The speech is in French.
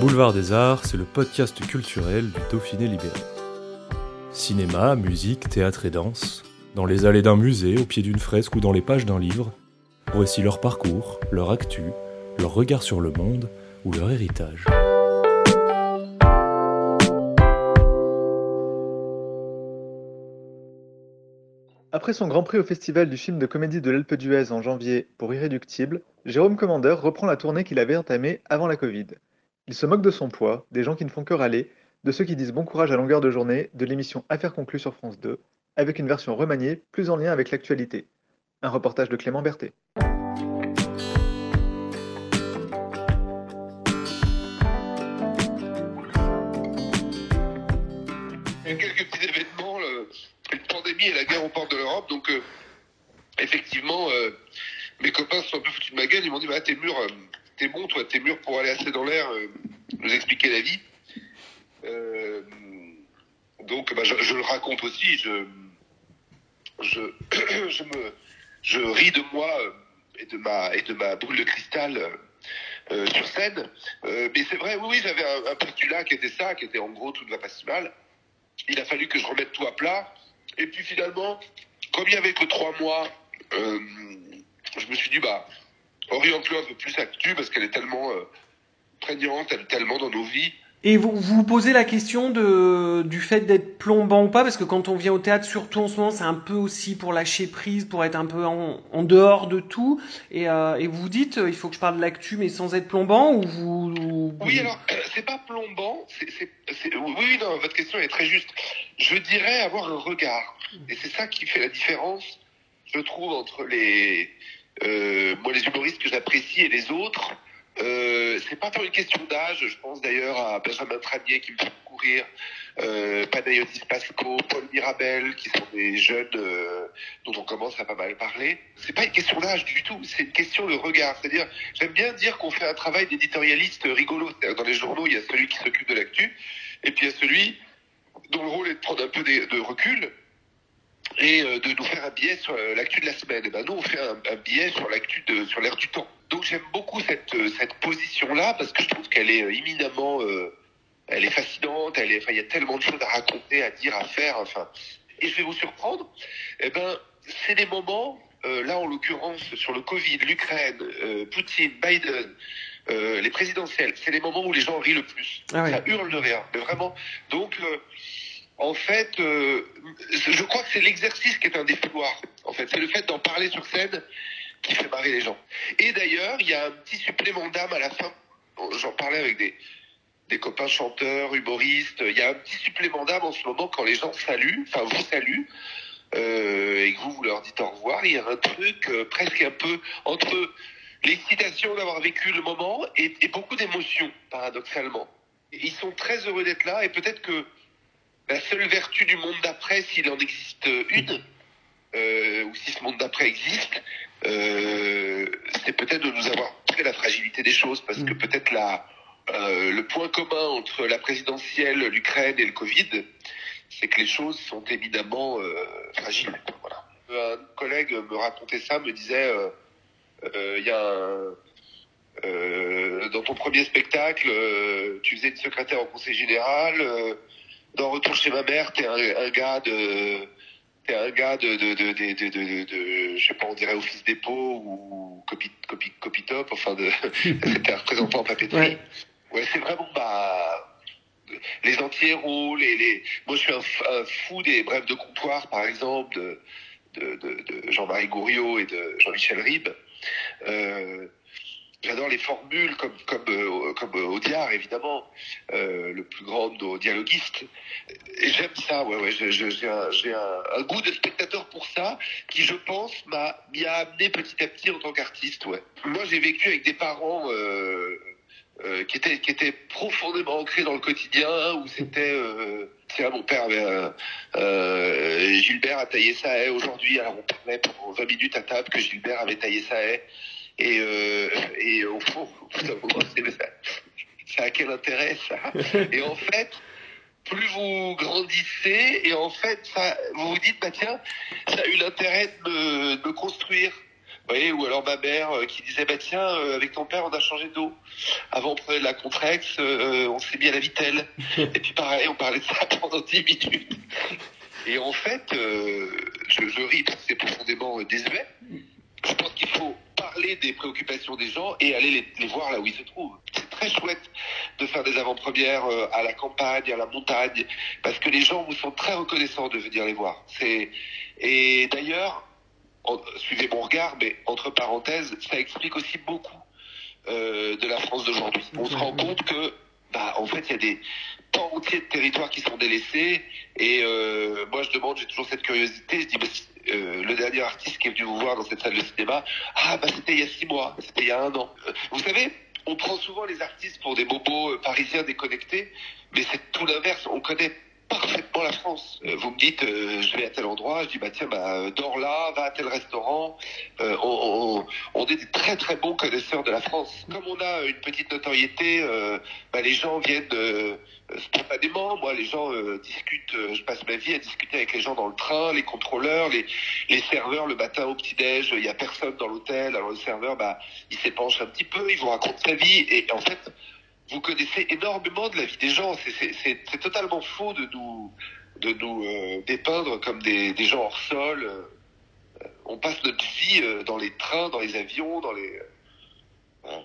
Boulevard des Arts, c'est le podcast culturel du Dauphiné libéré. Cinéma, musique, théâtre et danse, dans les allées d'un musée, au pied d'une fresque ou dans les pages d'un livre, voici leur parcours, leur actu, leur regard sur le monde ou leur héritage. Après son Grand Prix au Festival du film de comédie de l'Alpe d'Huez en janvier pour Irréductible, Jérôme Commandeur reprend la tournée qu'il avait entamée avant la Covid. Il se moque de son poids, des gens qui ne font que râler, de ceux qui disent bon courage à longueur de journée, de l'émission Affaires conclues sur France 2, avec une version remaniée plus en lien avec l'actualité. Un reportage de Clément Berthet. Quelques petits événements, une pandémie et la guerre aux portes de l'Europe. Donc, euh, effectivement, euh, mes copains se sont un peu foutus de ma gueule. Ils m'ont dit bah, T'es mûr, euh, t'es bon, toi, t'es mûr pour aller assez dans l'air, euh, nous expliquer la vie. Euh, donc, bah, je, le raconte aussi. Je, je, je, me, je ris de moi euh, et de ma, et de ma boule de cristal. euh, euh, sur scène, Euh, mais c'est vrai, oui, oui, j'avais un, un postulat qui était ça, qui était en gros tout ne va pas si mal il a fallu que je remette tout à plat. Et puis finalement, comme il y avait que trois mois, euh, je me suis dit, bah, oriente-le un peu plus actu parce qu'elle est tellement euh, prégnante, elle est tellement dans nos vies. Et vous vous posez la question de, du fait d'être plombant ou pas, parce que quand on vient au théâtre, surtout en ce moment, c'est un peu aussi pour lâcher prise, pour être un peu en, en dehors de tout. Et, euh, et vous vous dites, euh, il faut que je parle de l'actu, mais sans être plombant, ou vous... vous- Oui, alors, euh, c'est pas plombant, c'est, c'est, c'est- oui, oui, non, votre question est très juste. Je dirais avoir un regard. Et c'est ça qui fait la différence, je trouve, entre les, euh, moi, les humoristes que j'apprécie et les autres. Euh, c'est pas pour une question d'âge, je pense d'ailleurs à Benjamin Tranier qui me fait courir, euh, Panayotis Pasco, Paul Mirabel, qui sont des jeunes euh, dont on commence à pas mal parler. C'est pas une question d'âge du tout, c'est une question de regard. C'est-à-dire, j'aime bien dire qu'on fait un travail d'éditorialiste rigolo. Dans les journaux, il y a celui qui s'occupe de l'actu, et puis il y a celui dont le rôle est de prendre un peu de recul et euh, de nous faire un billet sur euh, l'actu de la semaine. Et ben nous, on fait un, un billet sur l'actu de sur l'air du temps. Donc j'aime beaucoup cette euh, cette position-là parce que je trouve qu'elle est éminemment, euh, elle est fascinante. Elle est, enfin, il y a tellement de choses à raconter, à dire, à faire. Enfin, et je vais vous surprendre. Eh ben, c'est des moments. euh, là, en l'occurrence, sur le Covid, l'Ukraine, euh, Poutine, Biden, euh, les présidentielles, c'est les moments où les gens rient le plus. Ah ouais. Ça hurle de rire, mais vraiment. Donc, euh, en fait, euh, je crois que c'est l'exercice qui est un défouloir. En fait, c'est le fait d'en parler sur scène qui fait marrer les gens. Et d'ailleurs, il y a un petit supplément d'âme à la fin. J'en parlais avec des, des copains chanteurs, humoristes. Il y a un petit supplément d'âme en ce moment quand les gens saluent, enfin vous saluent, euh, et que vous, vous leur dites au revoir. Il y a un truc euh, presque un peu entre l'excitation d'avoir vécu le moment et, beaucoup d'émotions, paradoxalement. Ils sont très heureux d'être là et peut-être que la seule vertu du monde d'après, s'il en existe une, euh, ou si ce monde d'après existe, euh, c'est peut-être de nous avoir montré la fragilité des choses, parce que peut-être la, euh, le point commun entre la présidentielle, l'Ukraine et le Covid, c'est que les choses sont évidemment fragiles. Voilà. Un collègue me racontait ça, me disait, il y a un, dans ton premier spectacle, tu faisais une secrétaire au conseil général. Dans Retour chez ma mère, t'es un, un gars de, t'es un gars de, de, de, de, de, de, de- je sais pas, on dirait office dépôt ou copie, copie, copie top, enfin de, c'était un représentant en papeterie. Ouais. Ouais, c'est vraiment, bah, les anti-héros, les, les, moi je suis un, fou des brèves de comptoir, par exemple, de, de, de, de Jean-Marie Gouriot et de Jean-Michel Ribes. Euh, J'adore les formules comme comme euh, euh, Audiard évidemment, euh, le plus grand de nos dialoguistes. Et j'aime ça, ouais ouais. J'ai un, un, goût de spectateur pour ça, qui je pense m'a m'y a amené petit à petit en tant qu'artiste, ouais. Moi j'ai vécu avec des parents. Qui était qui était profondément ancré dans le quotidien où c'était tiens mon père avait Gilbert a taillé sa haie aujourd'hui alors on parlait pendant 20 minutes à table que Gilbert avait taillé sa haie et euh, et au fond ça a quel intérêt ça et en fait plus vous grandissez et en fait ça vous vous dites bah tiens ça a eu l'intérêt de me, de construire voyez, ou alors ma mère euh, qui disait bah tiens euh, avec ton père on a changé d'eau. Avant on prenait de la Contrex, euh, on s'est mis à la Vitelle. Et puis pareil on parlait de ça pendant 10 minutes. Et en fait je, je ris parce que c'est profondément désuet. Je pense qu'il faut parler des préoccupations des gens et aller les, les voir là où ils se trouvent. C'est très chouette de faire des avant-premières à la campagne, à la montagne, parce que les gens vous sont très reconnaissants de venir les voir. C'est et d'ailleurs suivez mon regard, mais entre parenthèses, ça explique aussi beaucoup euh, de la France d'aujourd'hui. On se rend compte que, bah, en fait, il y a des pans entiers de territoires qui sont délaissés. Et euh, moi, je demande, j'ai toujours cette curiosité. Je dis, bah, euh, le dernier artiste qui est venu vous voir dans cette salle de cinéma, ah, bah, c'était il y a six mois, c'était il y a un an. Euh, vous savez, on prend souvent les artistes pour des bobos euh, parisiens déconnectés, mais c'est tout l'inverse. On connaît parfaitement la France. Euh, vous me dites, euh, je vais à tel endroit, je dis, bah tiens, bah, dors là, va à tel restaurant. Euh, on, on, on, est des très très bons connaisseurs de la France. Comme on a une petite notoriété, euh, bah, les gens viennent euh, spontanément. Moi, les gens discutent, je passe ma vie à discuter avec les gens dans le train, les contrôleurs, les, les serveurs le matin au petit-déj, il y a personne dans l'hôtel, alors le serveur, bah, il s'épanche un petit peu, il vous raconte sa vie, et en fait, vous connaissez énormément de la vie des gens. C'est totalement faux de nous, de nous euh, dépeindre comme des, des, gens hors sol. Euh, on passe notre vie euh, dans les trains, dans les avions, dans les... Hein.